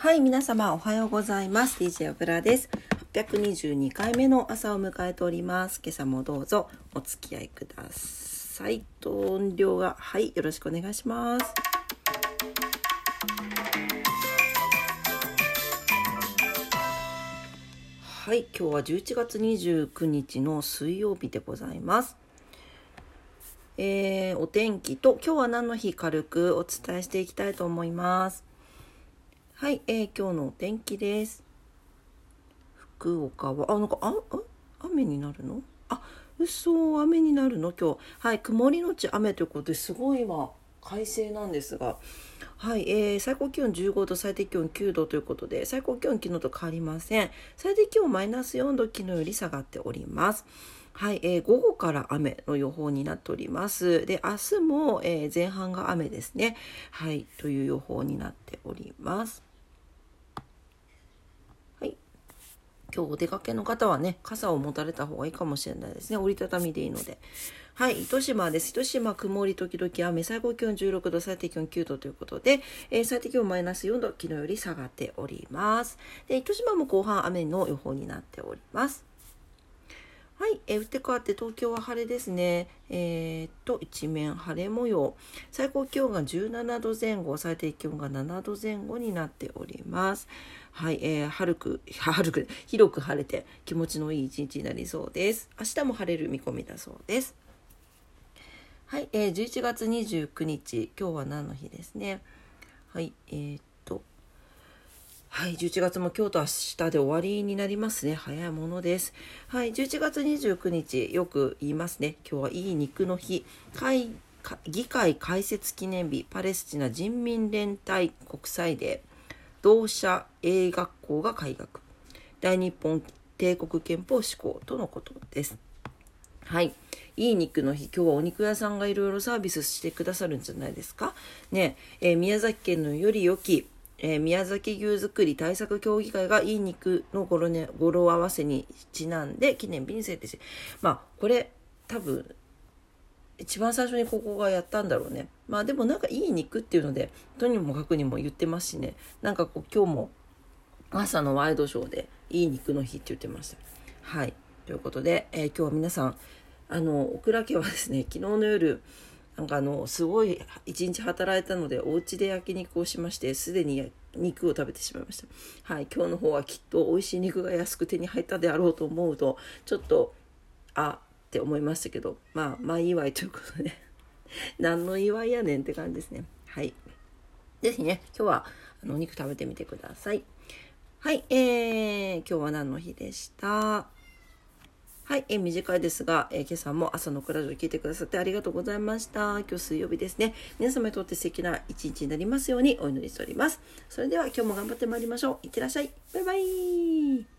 はい、皆様おはようございます。DJ オブラです。822回目の朝を迎えております。今朝もどうぞお付き合いください。と音量が、はい、よろしくお願いします。はい、今日は11月29日の水曜日でございます。えー、お天気と今日は何の日軽くお伝えしていきたいと思います。はい、えー、今日のお天気です。福岡は、あ、なんか、あ、あ雨になるの？あ、嘘、雨になるの？今日。はい、曇りのち雨ということですごい今、快晴なんですが、はい、えー、最高気温15度、最低気温9度ということで、最高気温昨日と変わりません。最低気温マイナス4度、昨日より下がっております。はい、えー、午後から雨の予報になっております。で、明日も、えー、前半が雨ですね。はい、という予報になっております。はい。今日お出かけの方はね、傘を持たれた方がいいかもしれないですね。折りたたみでいいので。はい、糸島です。糸島曇り時々雨、最高気温16度、最低気温9度ということで、えー、最低気温マイナス4度、昨日より下がっております。で、糸島も後半雨の予報になっております。えー、打って変わって東京は晴れですね。えー、っと、一面晴れ模様。最高気温が17度前後、最低気温が7度前後になっております。はい、えー、春く、春く、広く晴れて気持ちのいい一日になりそうです。明日も晴れる見込みだそうです。はい、えー、11月29日、今日は何の日ですね。はい、えー、っ、はい、11月も今日と明日で終わりになりますね。早いものです。はい、11月29日、よく言いますね。今日はいい肉の日。会議会開設記念日、パレスチナ人民連帯国際デー、同社英学校が開学、大日本帝国憲法施行とのことです。はい。いい肉の日、今日はお肉屋さんがいろいろサービスしてくださるんじゃないですか。ね、えー、宮崎県のより良き、えー、宮崎牛作り対策協議会がいい肉の語呂,、ね、語呂合わせにちなんで記念日に制定し、まあ、これ多分、一番最初にここがやったんだろうね。まあでもなんかいい肉っていうので、とにもかくにも言ってますしね。なんかこう今日も朝のワイドショーでいい肉の日って言ってました。はい。ということで、えー、今日は皆さん、あの、オクラ家はですね、昨日の夜、なんかあの、すごい一日働いたので、お家で焼肉をしまして、すでに肉を食べてしまいました。はい。今日の方はきっと美味しい肉が安く手に入ったであろうと思うと、ちょっと、あ、って思いましたけど、まあ、まあ祝いということで、何の祝いやねんって感じですね。はい。ぜひね、今日はあのお肉食べてみてください。はい、えー、今日は何の日でした？はい、えー、短いですが、え、今朝も朝のクラジオ聞いてくださってありがとうございました。今日水曜日ですね。皆様にとって素敵な一日になりますようにお祈りしております。それでは今日も頑張ってまいりましょう。いってらっしゃい。バイバイ。